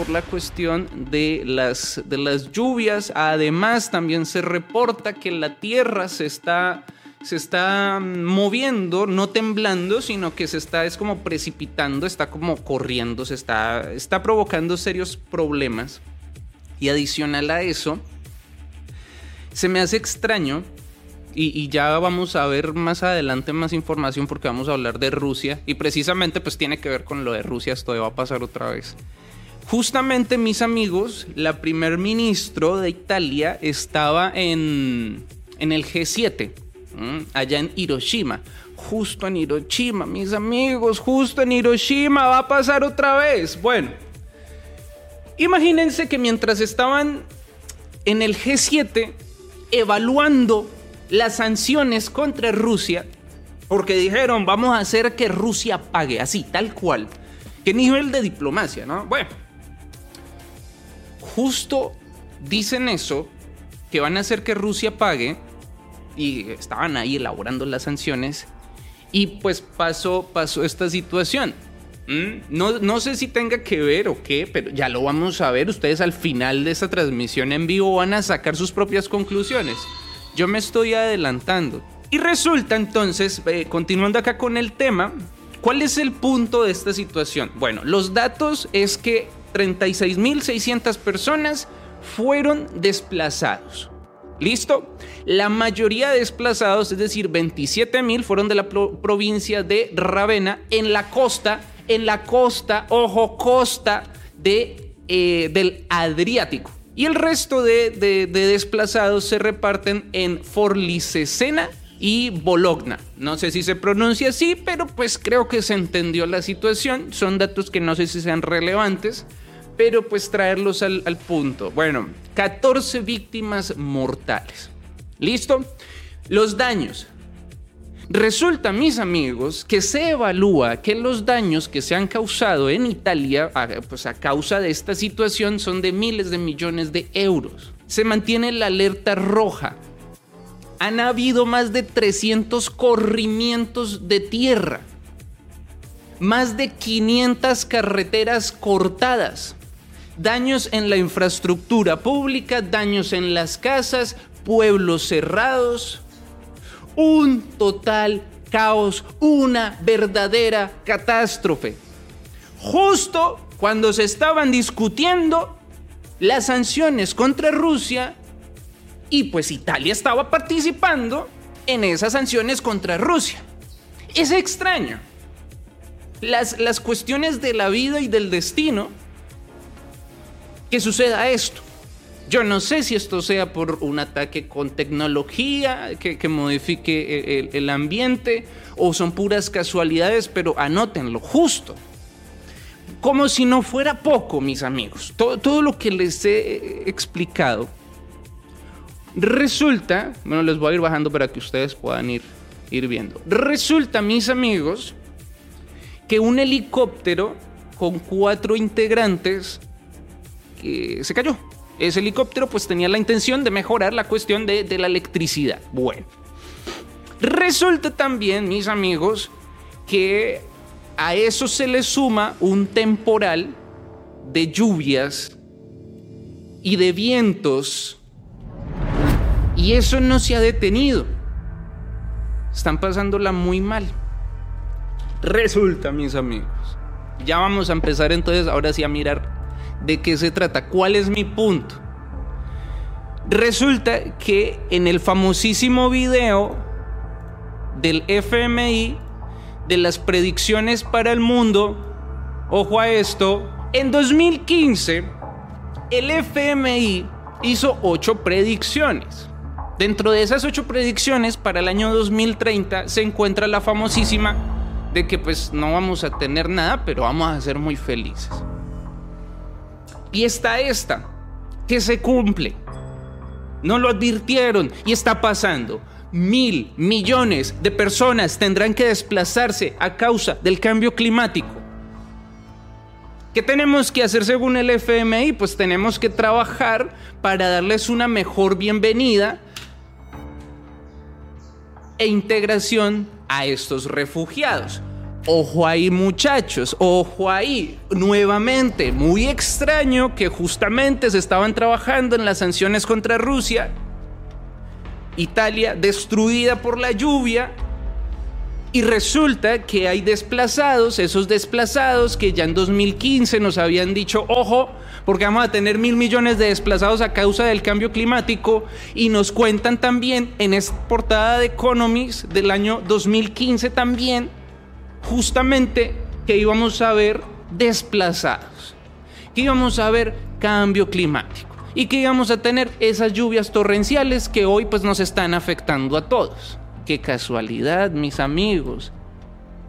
por la cuestión de las, de las lluvias. Además, también se reporta que la tierra se está, se está moviendo, no temblando, sino que se está es como precipitando, está como corriendo, se está, está provocando serios problemas. Y adicional a eso, se me hace extraño y, ya vamos a ver más adelante más información porque vamos a hablar de Rusia y precisamente pues tiene que ver con lo de Rusia, esto va a pasar otra vez. Justamente mis amigos, la primer ministro de Italia estaba en, en el G7, allá en Hiroshima. Justo en Hiroshima, mis amigos, justo en Hiroshima va a pasar otra vez. Bueno, imagínense que mientras estaban en el G7 evaluando las sanciones contra Rusia, porque dijeron, vamos a hacer que Rusia pague, así, tal cual. ¿Qué nivel de diplomacia, no? Bueno, justo dicen eso, que van a hacer que Rusia pague, y estaban ahí elaborando las sanciones, y pues pasó, pasó esta situación. ¿Mm? No, no sé si tenga que ver o qué, pero ya lo vamos a ver. Ustedes al final de esta transmisión en vivo van a sacar sus propias conclusiones. Yo me estoy adelantando. Y resulta entonces, eh, continuando acá con el tema, ¿cuál es el punto de esta situación? Bueno, los datos es que 36.600 personas fueron desplazados. ¿Listo? La mayoría de desplazados, es decir, 27.000, fueron de la provincia de Ravenna en la costa, en la costa, ojo, costa de, eh, del Adriático. Y el resto de, desplazados se reparten en Forlicesena y Bologna. No sé si se pronuncia así, pero pues creo que se entendió la situación. Son datos que no sé si sean relevantes, pero pues traerlos al, al punto. Bueno, 14 víctimas mortales. ¿Listo? Los daños. Resulta, mis amigos, que se evalúa que los daños que se han causado en Italia pues a causa de esta situación son de miles de millones de euros. Se mantiene la alerta roja. Han habido más de 300 corrimientos de tierra. Más de 500 carreteras cortadas. Daños en la infraestructura pública, daños en las casas, pueblos cerrados, un total caos, una verdadera catástrofe. Justo cuando se estaban discutiendo las sanciones contra Rusia y pues Italia estaba participando en esas sanciones contra Rusia. Es extraño. Las, las cuestiones de la vida y del destino que suceda esto. Yo no sé si esto sea por un ataque con tecnología que, modifique el, ambiente o son puras casualidades, pero anótenlo justo. Como si no fuera poco, mis amigos. Todo, todo lo que les he explicado resulta, bueno, les voy a ir bajando para que ustedes puedan ir, ir viendo. Resulta, mis amigos, que un helicóptero con cuatro integrantes que se cayó ese helicóptero pues tenía la intención de mejorar la cuestión de, la electricidad. Bueno, resulta también, mis amigos, que a eso se le suma un temporal de lluvias y de vientos y eso no se ha detenido. Están pasándola muy mal. Resulta, mis amigos. Ya vamos a empezar entonces ahora sí a mirar de qué se trata, cuál es mi punto. Resulta que en el famosísimo video del FMI de las predicciones para el mundo, ojo a esto, en 2015 el FMI hizo ocho predicciones. Dentro de esas ocho predicciones para el año 2030 se encuentra la famosísima de que pues no vamos a tener nada, pero vamos a ser muy felices. Y está esta, que se cumple. No lo advirtieron y está pasando. Mil millones de personas tendrán que desplazarse a causa del cambio climático. ¿Qué tenemos que hacer según el FMI? Pues tenemos que trabajar para darles una mejor bienvenida e integración a estos refugiados. Ojo ahí muchachos, ojo ahí. Nuevamente, muy extraño que justamente se estaban trabajando en las sanciones contra Rusia. Italia destruida por la lluvia. Y resulta que hay desplazados, esos desplazados que ya en 2015 nos habían dicho, ojo, porque vamos a tener mil millones de desplazados a causa del cambio climático. Y nos cuentan también en esta portada de Economist del año 2015 también justamente que íbamos a ver desplazados, que íbamos a ver cambio climático y que íbamos a tener esas lluvias torrenciales que hoy pues nos están afectando a todos. Qué casualidad, mis amigos.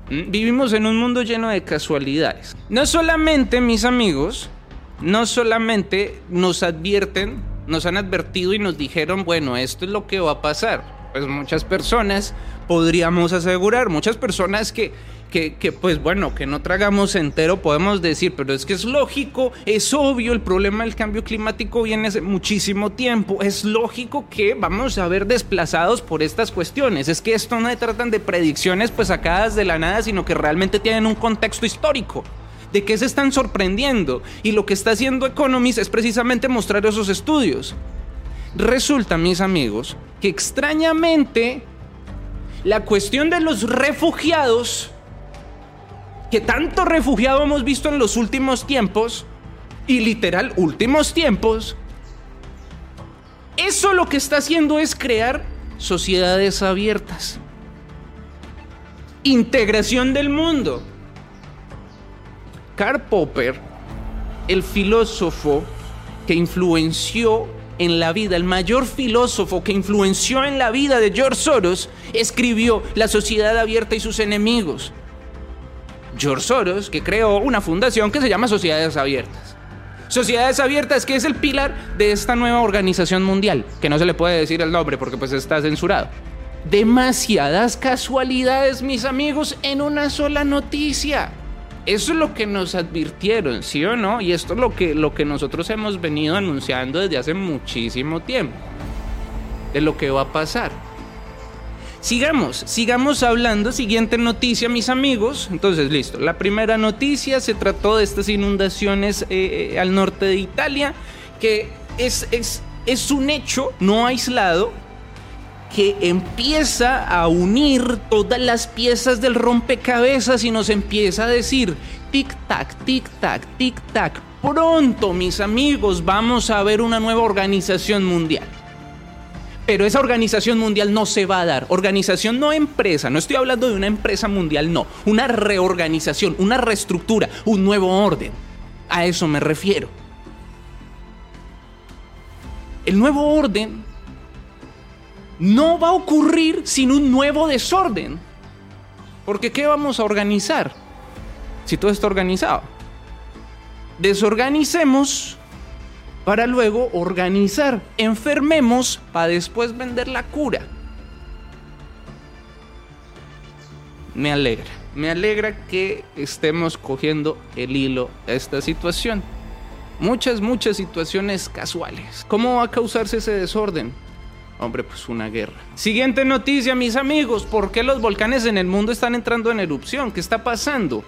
Mm, vivimos en un mundo lleno de casualidades. No solamente, mis amigos, no solamente nos advierten, nos han advertido y nos dijeron, bueno, esto es lo que va a pasar. Pues muchas personas podríamos asegurar, muchas personas que que, pues bueno, que no tragamos entero, podemos decir, pero es que es lógico, es obvio, el problema del cambio climático viene hace muchísimo tiempo, es lógico que vamos a ver desplazados por estas cuestiones, es que esto no se tratan de predicciones pues sacadas de la nada, sino que realmente tienen un contexto histórico. ¿De qué se están sorprendiendo? Y lo que está haciendo Economist es precisamente mostrar esos estudios. Resulta, mis amigos, que extrañamente la cuestión de los refugiados que tanto refugiado hemos visto en los últimos tiempos, y literal últimos tiempos, eso lo que está haciendo es crear sociedades abiertas. Integración del mundo. Karl Popper, el filósofo que influenció en la vida, el mayor filósofo que influenció en la vida de George Soros, escribió La sociedad abierta y sus enemigos. George Soros, que creó una fundación que se llama Sociedades Abiertas. Sociedades Abiertas, que es el pilar de esta nueva organización mundial, que no se le puede decir el nombre porque pues está censurado. Demasiadas casualidades, mis amigos, en una sola noticia. Eso es lo que nos advirtieron, ¿sí o no? Y esto es lo que, lo que nosotros hemos venido anunciando desde hace muchísimo tiempo. De lo que va a pasar. Sigamos, sigamos hablando. Siguiente noticia, mis amigos. Entonces, listo. La primera noticia se trató de estas inundaciones eh, eh, al norte de Italia, que es, es, es un hecho no aislado que empieza a unir todas las piezas del rompecabezas y nos empieza a decir, tic-tac, tic-tac, tic-tac. Pronto, mis amigos, vamos a ver una nueva organización mundial. Pero esa organización mundial no se va a dar. Organización no empresa, no estoy hablando de una empresa mundial, no. Una reorganización, una reestructura, un nuevo orden. A eso me refiero. El nuevo orden no va a ocurrir sin un nuevo desorden. Porque ¿qué vamos a organizar? Si todo está organizado. Desorganicemos para luego organizar. Enfermemos para después vender la cura. Me alegra, me alegra que estemos cogiendo el hilo a esta situación. Muchas, muchas situaciones casuales. ¿Cómo va a causarse ese desorden? Hombre, pues una guerra. Siguiente noticia, mis amigos. ¿Por qué los volcanes en el mundo están entrando en erupción? ¿Qué está pasando?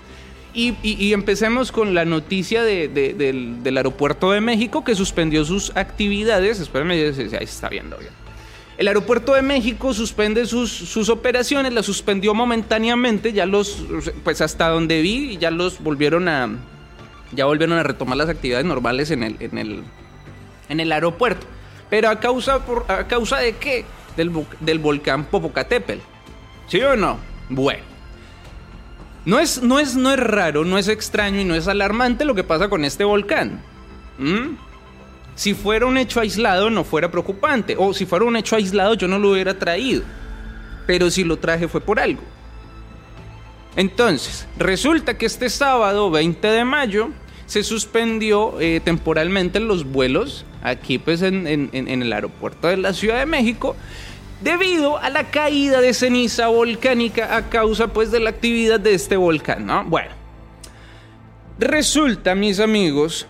Y, empecemos con la noticia del, aeropuerto de México que suspendió sus actividades. Espérenme, ahí está viendo bien. El aeropuerto de México suspende sus, sus, operaciones, las suspendió momentáneamente, ya los, pues hasta donde vi, ya los volvieron a, ya volvieron a retomar las actividades normales en el, en el, en el aeropuerto. Pero a causa, por, a causa de qué? Del, del volcán Popocatépetl. ¿Sí o no? Bueno. No es, no, es, no es raro, no es extraño y no es alarmante lo que pasa con este volcán. Si fuera un hecho aislado no fuera preocupante. O si fuera un hecho aislado yo no lo hubiera traído. Pero si lo traje fue por algo. Entonces, resulta que este sábado 20 de mayo se suspendió eh, temporalmente los vuelos aquí pues en, en el aeropuerto de la Ciudad de México debido a la caída de ceniza volcánica a causa pues de la actividad de este volcán, ¿no? Bueno, resulta, mis amigos,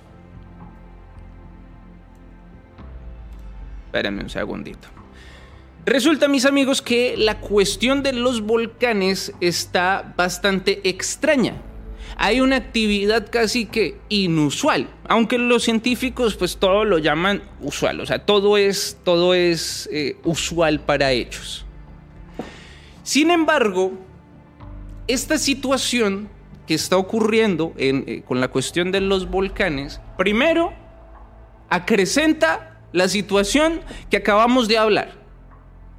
espérenme un segundito. Resulta, mis amigos, que la cuestión de los volcanes está bastante extraña. Hay una actividad casi que inusual, aunque los científicos pues todo lo llaman usual, o sea, todo es, todo es eh, usual para ellos. Sin embargo, esta situación que está ocurriendo eh, con la cuestión de los volcanes, primero acrecenta la situación que acabamos de hablar,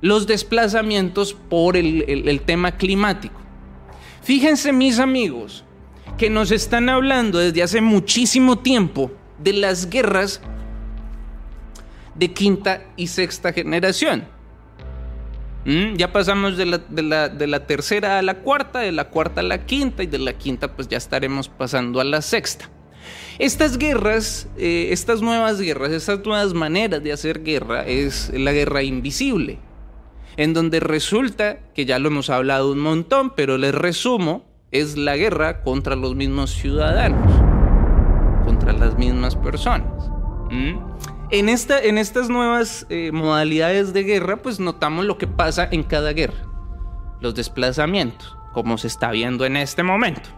los desplazamientos por el tema climático. Fíjense mis amigos que nos están hablando desde hace muchísimo tiempo de las guerras de quinta y sexta generación. Mm, ya pasamos de la, tercera a la cuarta, de la cuarta a la quinta y de la quinta pues ya estaremos pasando a la sexta. Estas guerras, eh, estas nuevas guerras, estas nuevas maneras de hacer guerra es la guerra invisible, en donde resulta, que ya lo hemos hablado un montón, pero les resumo, es la guerra contra los mismos ciudadanos, contra las mismas personas. En, esta, en estas nuevas eh, modalidades de guerra, pues notamos lo que pasa en cada guerra. Los desplazamientos, como se está viendo en este momento.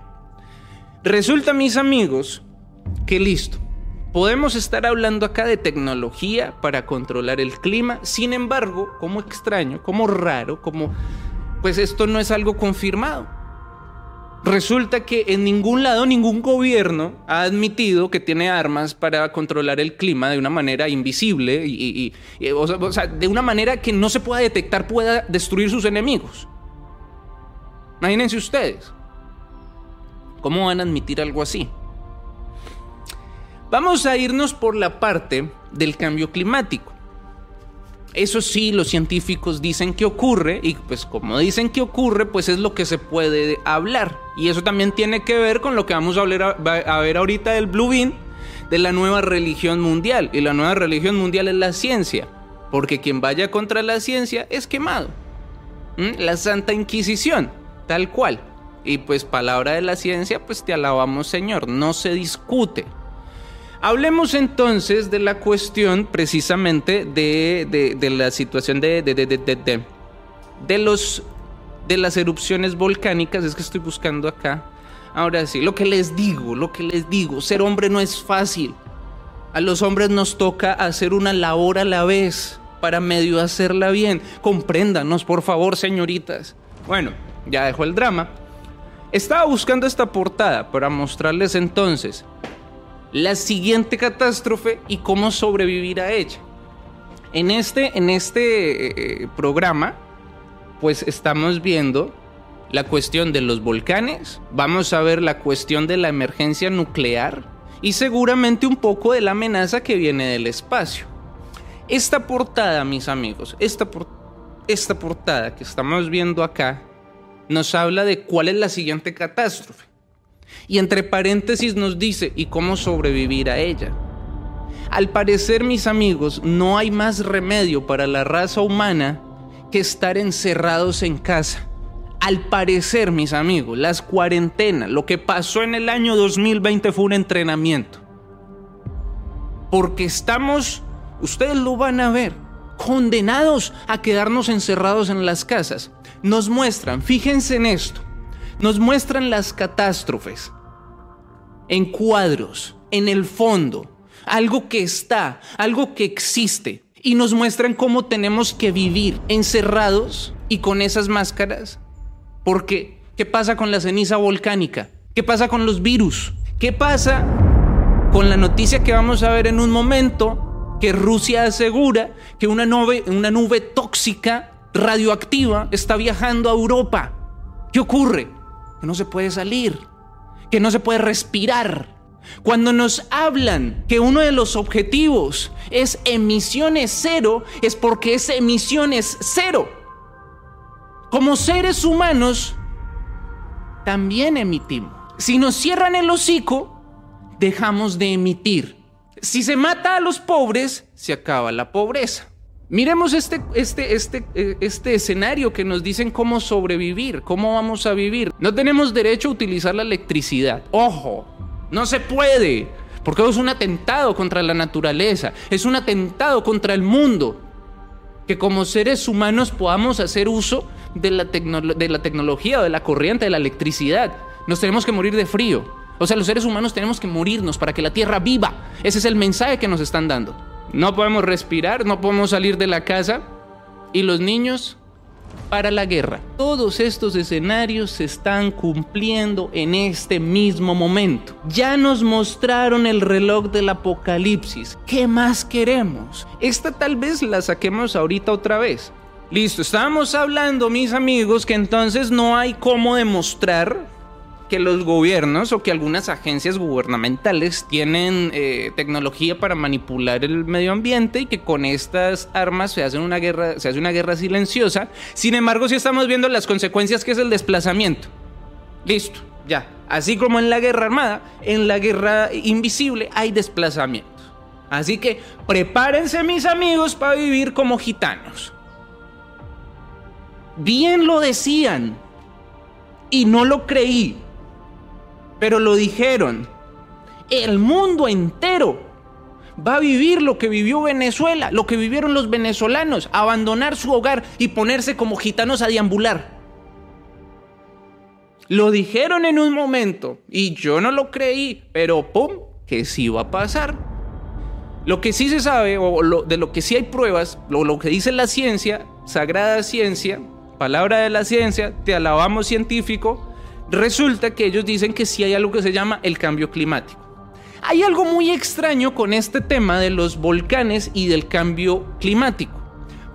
Resulta, mis amigos, que listo. Podemos estar hablando acá de tecnología para controlar el clima, sin embargo, como extraño, como raro, como pues esto no es algo confirmado. Resulta que en ningún lado, ningún gobierno ha admitido que tiene armas para controlar el clima de una manera invisible y, sea, de una manera que no se pueda detectar, pueda destruir sus enemigos. Imagínense ustedes. ¿Cómo van a admitir algo así? Vamos a irnos por la parte del cambio climático. Eso sí, los científicos dicen que ocurre y pues como dicen que ocurre, pues es lo que se puede hablar. Y eso también tiene que ver con lo que vamos a, hablar, a ver ahorita del Blue Bean, de la nueva religión mundial. Y la nueva religión mundial es la ciencia, porque quien vaya contra la ciencia es quemado. ¿Mm? La Santa Inquisición, tal cual. Y pues palabra de la ciencia, pues te alabamos Señor, no se discute. Hablemos entonces de la cuestión precisamente de, la situación de, de, los, de las erupciones volcánicas. Es que estoy buscando acá. Ahora sí, lo que les digo, lo que les digo, ser hombre no es fácil. A los hombres nos toca hacer una labor a la vez para medio hacerla bien. Compréndanos, por favor, señoritas. Bueno, ya dejo el drama. Estaba buscando esta portada para mostrarles entonces la siguiente catástrofe y cómo sobrevivir a ella. En este, en este eh, programa, pues estamos viendo la cuestión de los volcanes, vamos a ver la cuestión de la emergencia nuclear y seguramente un poco de la amenaza que viene del espacio. Esta portada, mis amigos, esta, esta portada que estamos viendo acá, nos habla de cuál es la siguiente catástrofe. Y entre paréntesis nos dice, ¿y cómo sobrevivir a ella? Al parecer, mis amigos, no hay más remedio para la raza humana que estar encerrados en casa. Al parecer, mis amigos, las cuarentenas, lo que pasó en el año 2020 fue un entrenamiento. Porque estamos, ustedes lo van a ver, condenados a quedarnos encerrados en las casas. Nos muestran, fíjense en esto, nos muestran las catástrofes en cuadros, en el fondo, algo que está, algo que existe, y nos muestran cómo tenemos que vivir encerrados y con esas máscaras. Porque, ¿qué pasa con la ceniza volcánica? ¿Qué pasa con los virus? ¿Qué pasa con la noticia que vamos a ver en un momento que Rusia asegura que una nube, una nube tóxica radioactiva está viajando a Europa? ¿Qué ocurre? Que no se puede salir, que no se puede respirar. Cuando nos hablan que uno de los objetivos es emisiones cero, es porque es emisiones cero. Como seres humanos, también emitimos. Si nos cierran el hocico, dejamos de emitir. Si se mata a los pobres, se acaba la pobreza. Miremos este, este, este, eh, este escenario que nos dicen cómo sobrevivir, cómo vamos a vivir. No tenemos derecho a utilizar la electricidad. Ojo, no se puede, porque es un atentado contra la naturaleza, es un atentado contra el mundo. que como seres humanos podamos hacer uso de la, de la tecnología, de la corriente, de la electricidad. Nos tenemos que morir de frío. O sea, los seres humanos tenemos que morirnos para que la Tierra viva. Ese es el mensaje que nos están dando. No podemos respirar, no podemos salir de la casa. Y los niños para la guerra. Todos estos escenarios se están cumpliendo en este mismo momento. Ya nos mostraron el reloj del apocalipsis. ¿Qué más queremos? Esta tal vez la saquemos ahorita otra vez. Listo, estábamos hablando, mis amigos, que entonces no hay cómo demostrar que los gobiernos o que algunas agencias gubernamentales tienen eh, tecnología para manipular el medio ambiente y que con estas armas se hace una guerra, se hace una guerra silenciosa. Sin embargo, sí estamos viendo las consecuencias que es el desplazamiento. Listo, ya. Así como en la guerra armada, en la guerra invisible hay desplazamiento. Así que prepárense mis amigos para vivir como gitanos. Bien lo decían y no lo creí pero lo dijeron. El mundo entero va a vivir lo que vivió Venezuela, lo que vivieron los venezolanos, abandonar su hogar y ponerse como gitanos a deambular. Lo dijeron en un momento y yo no lo creí, pero ¡pum! que sí va a pasar. Lo que sí se sabe, o de lo que sí hay pruebas, lo, lo que dice la ciencia, sagrada ciencia, palabra de la ciencia, te alabamos científico, Resulta que ellos dicen que sí hay algo que se llama el cambio climático. Hay algo muy extraño con este tema de los volcanes y del cambio climático,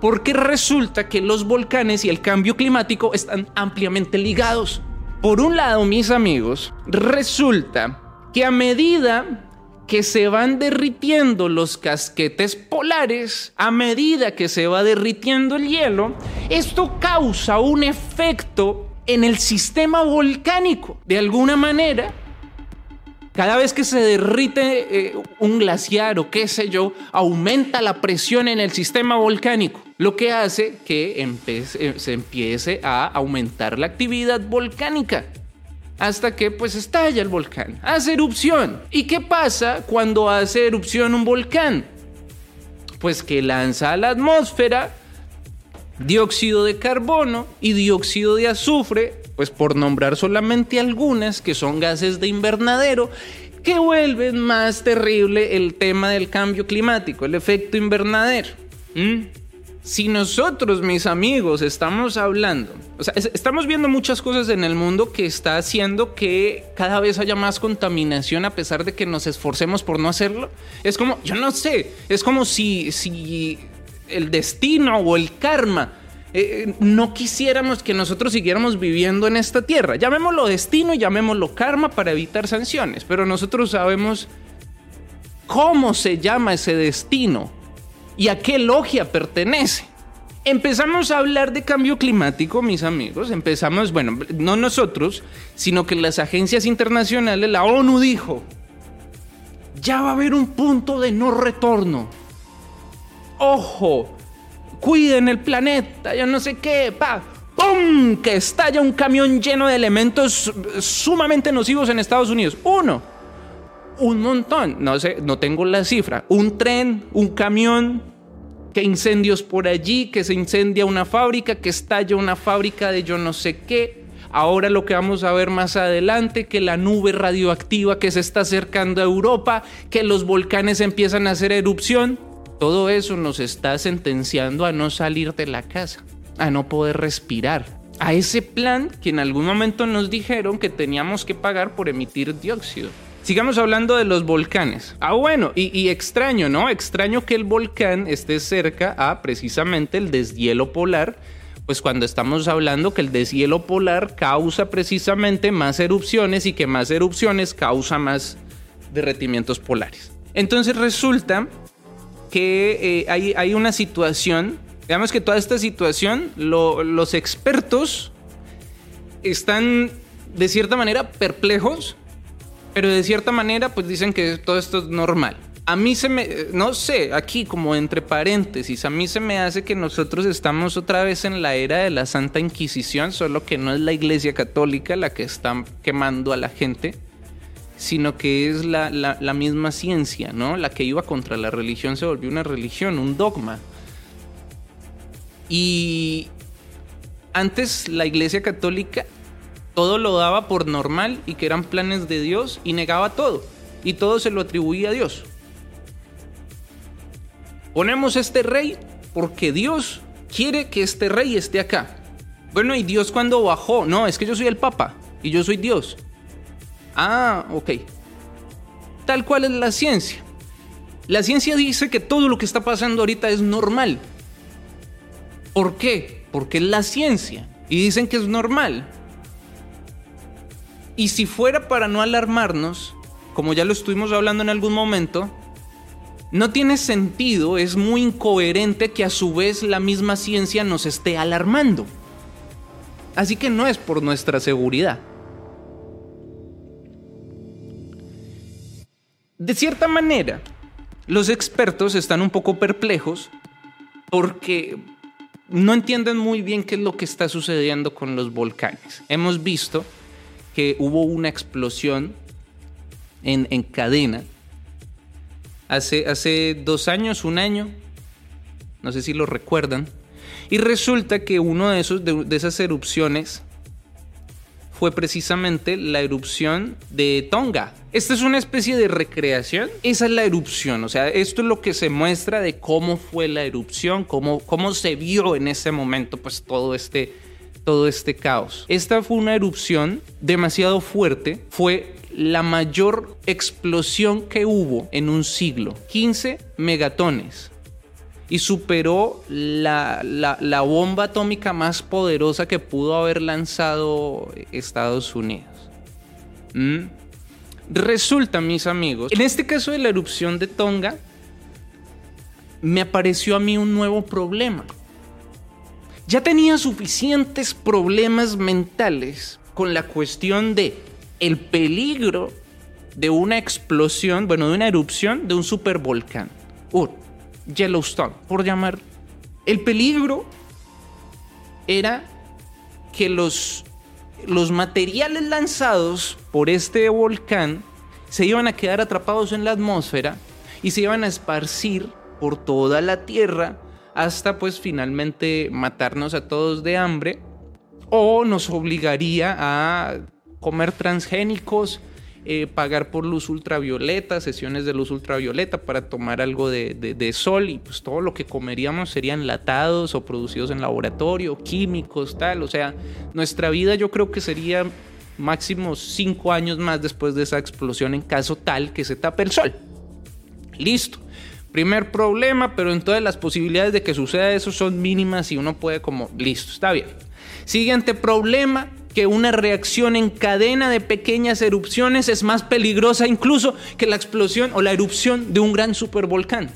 porque resulta que los volcanes y el cambio climático están ampliamente ligados. Por un lado, mis amigos, resulta que a medida que se van derritiendo los casquetes polares, a medida que se va derritiendo el hielo, esto causa un efecto en el sistema volcánico. De alguna manera, cada vez que se derrite eh, un glaciar o qué sé yo, aumenta la presión en el sistema volcánico, lo que hace que eh, se empiece a aumentar la actividad volcánica. Hasta que pues estalla el volcán, hace erupción. ¿Y qué pasa cuando hace erupción un volcán? Pues que lanza a la atmósfera dióxido de carbono y dióxido de azufre, pues por nombrar solamente algunas que son gases de invernadero que vuelven más terrible el tema del cambio climático, el efecto invernadero. ¿Mm? Si nosotros, mis amigos, estamos hablando, o sea, estamos viendo muchas cosas en el mundo que está haciendo que cada vez haya más contaminación a pesar de que nos esforcemos por no hacerlo. Es como, yo no sé, es como si, si el destino o el karma. Eh, no quisiéramos que nosotros siguiéramos viviendo en esta tierra. Llamémoslo destino llamémoslo karma para evitar sanciones, pero nosotros sabemos cómo se llama ese destino y a qué logia pertenece. Empezamos a hablar de cambio climático, mis amigos. Empezamos, bueno, no nosotros, sino que las agencias internacionales, la ONU dijo, ya va a haber un punto de no retorno ojo, cuiden el planeta, yo no sé qué, pa, ¡pum! Que estalla un camión lleno de elementos sumamente nocivos en Estados Unidos. Uno, un montón, no sé, no tengo la cifra. Un tren, un camión, que incendios por allí, que se incendia una fábrica, que estalla una fábrica de yo no sé qué. Ahora lo que vamos a ver más adelante, que la nube radioactiva que se está acercando a Europa, que los volcanes empiezan a hacer erupción. Todo eso nos está sentenciando a no salir de la casa, a no poder respirar, a ese plan que en algún momento nos dijeron que teníamos que pagar por emitir dióxido. Sigamos hablando de los volcanes. Ah, bueno, y, extraño, ¿no? Extraño que el volcán esté cerca a precisamente el deshielo polar, pues cuando estamos hablando que el deshielo polar causa precisamente más erupciones y que más erupciones causa más derretimientos polares. Entonces resulta que eh, hay, una situación, digamos que toda esta situación, los expertos están de cierta manera perplejos, pero de cierta manera pues dicen que todo esto es normal. A mí se me, no sé, aquí como entre paréntesis, a mí se me hace que nosotros estamos otra vez en la era de la Santa Inquisición, solo que no es la Iglesia Católica la que está quemando a la gente sino que es la, misma ciencia, ¿no? La que iba contra la religión se volvió una religión, un dogma. Y antes la Iglesia Católica todo lo daba por normal y que eran planes de Dios y negaba todo. Y todo se lo atribuía a Dios. Ponemos este rey porque Dios quiere que este rey esté acá. Bueno, ¿y Dios cuando bajó? No, es que yo soy el Papa y yo soy Dios. Ah, ok. Tal cual es la ciencia. La ciencia dice que todo lo que está pasando ahorita es normal. ¿Por qué? Porque es la ciencia. Y dicen que es normal. Y si fuera para no alarmarnos, como ya lo estuvimos hablando en algún momento, no tiene sentido, es muy incoherente que a su vez la misma ciencia nos esté alarmando. Así que no es por nuestra seguridad. De cierta manera, los expertos están un poco perplejos porque no entienden muy bien qué es lo que está sucediendo con los volcanes. Hemos visto que hubo una explosión en, cadena hace, hace dos años, un año, no sé si lo recuerdan, y resulta que uno de, esos, de esas erupciones fue precisamente la erupción de Tonga. Esta es una especie de recreación. Esa es la erupción. O sea, esto es lo que se muestra de cómo fue la erupción, cómo, cómo se vio en ese momento, pues todo este, todo este caos. Esta fue una erupción demasiado fuerte. Fue la mayor explosión que hubo en un siglo. 15 megatones y superó la, bomba atómica más poderosa que pudo haber lanzado Estados Unidos. ¿Mm? Resulta, mis amigos, en este caso de la erupción de Tonga, me apareció a mí un nuevo problema. Ya tenía suficientes problemas mentales con la cuestión de el peligro de una explosión, bueno, de una erupción de un supervolcán. Yellowstone, por llamar. El peligro era que los, los materiales lanzados por este volcán se iban a quedar atrapados en la atmósfera y se iban a esparcir por toda la Tierra hasta pues finalmente matarnos a todos de hambre o nos obligaría a comer transgénicos, eh, pagar por luz ultravioleta, sesiones de luz ultravioleta para tomar algo de, sol y pues todo lo que comeríamos serían latados o producidos en laboratorio, químicos, tal. O sea, nuestra vida yo creo que sería máximo cinco años más después de esa explosión en caso tal que se tape el sol. Listo. Primer problema, pero en todas las posibilidades de que suceda eso son mínimas y uno puede como, listo, está bien. Siguiente problema, que una reacción en cadena de pequeñas erupciones es más peligrosa incluso que la explosión o la erupción de un gran supervolcán.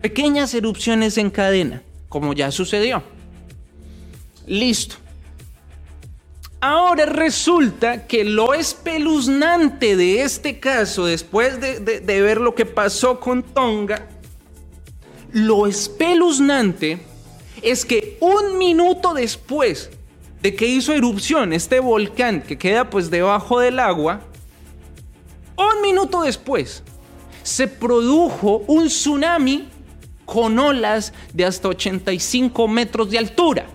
Pequeñas erupciones en cadena, como ya sucedió. Listo. Ahora resulta que lo espeluznante de este caso, después de, de ver lo que pasó con Tonga, lo espeluznante es que un minuto después de que hizo erupción este volcán que queda pues debajo del agua, un minuto después se produjo un tsunami con olas de hasta 85 metros de altura.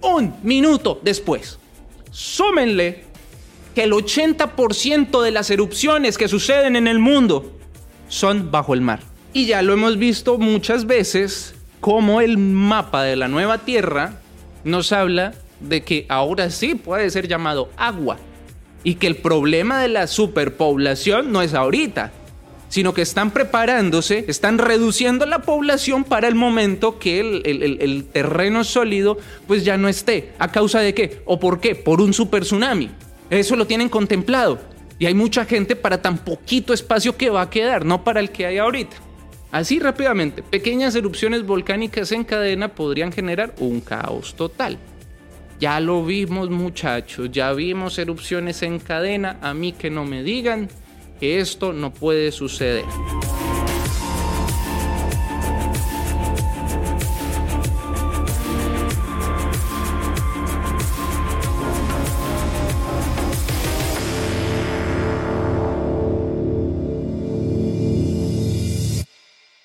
Un minuto después. Súmenle que el 80% de las erupciones que suceden en el mundo son bajo el mar. Y ya lo hemos visto muchas veces como el mapa de la nueva Tierra nos habla de que ahora sí puede ser llamado agua y que el problema de la superpoblación no es ahorita, sino que están preparándose, están reduciendo la población para el momento que el, terreno sólido pues ya no esté. ¿A causa de qué? ¿O por qué? Por un super tsunami. Eso lo tienen contemplado. Y hay mucha gente para tan poquito espacio que va a quedar, no para el que hay ahorita. Así rápidamente, pequeñas erupciones volcánicas en cadena podrían generar un caos total. Ya lo vimos muchachos, ya vimos erupciones en cadena, a mí que no me digan que esto no puede suceder.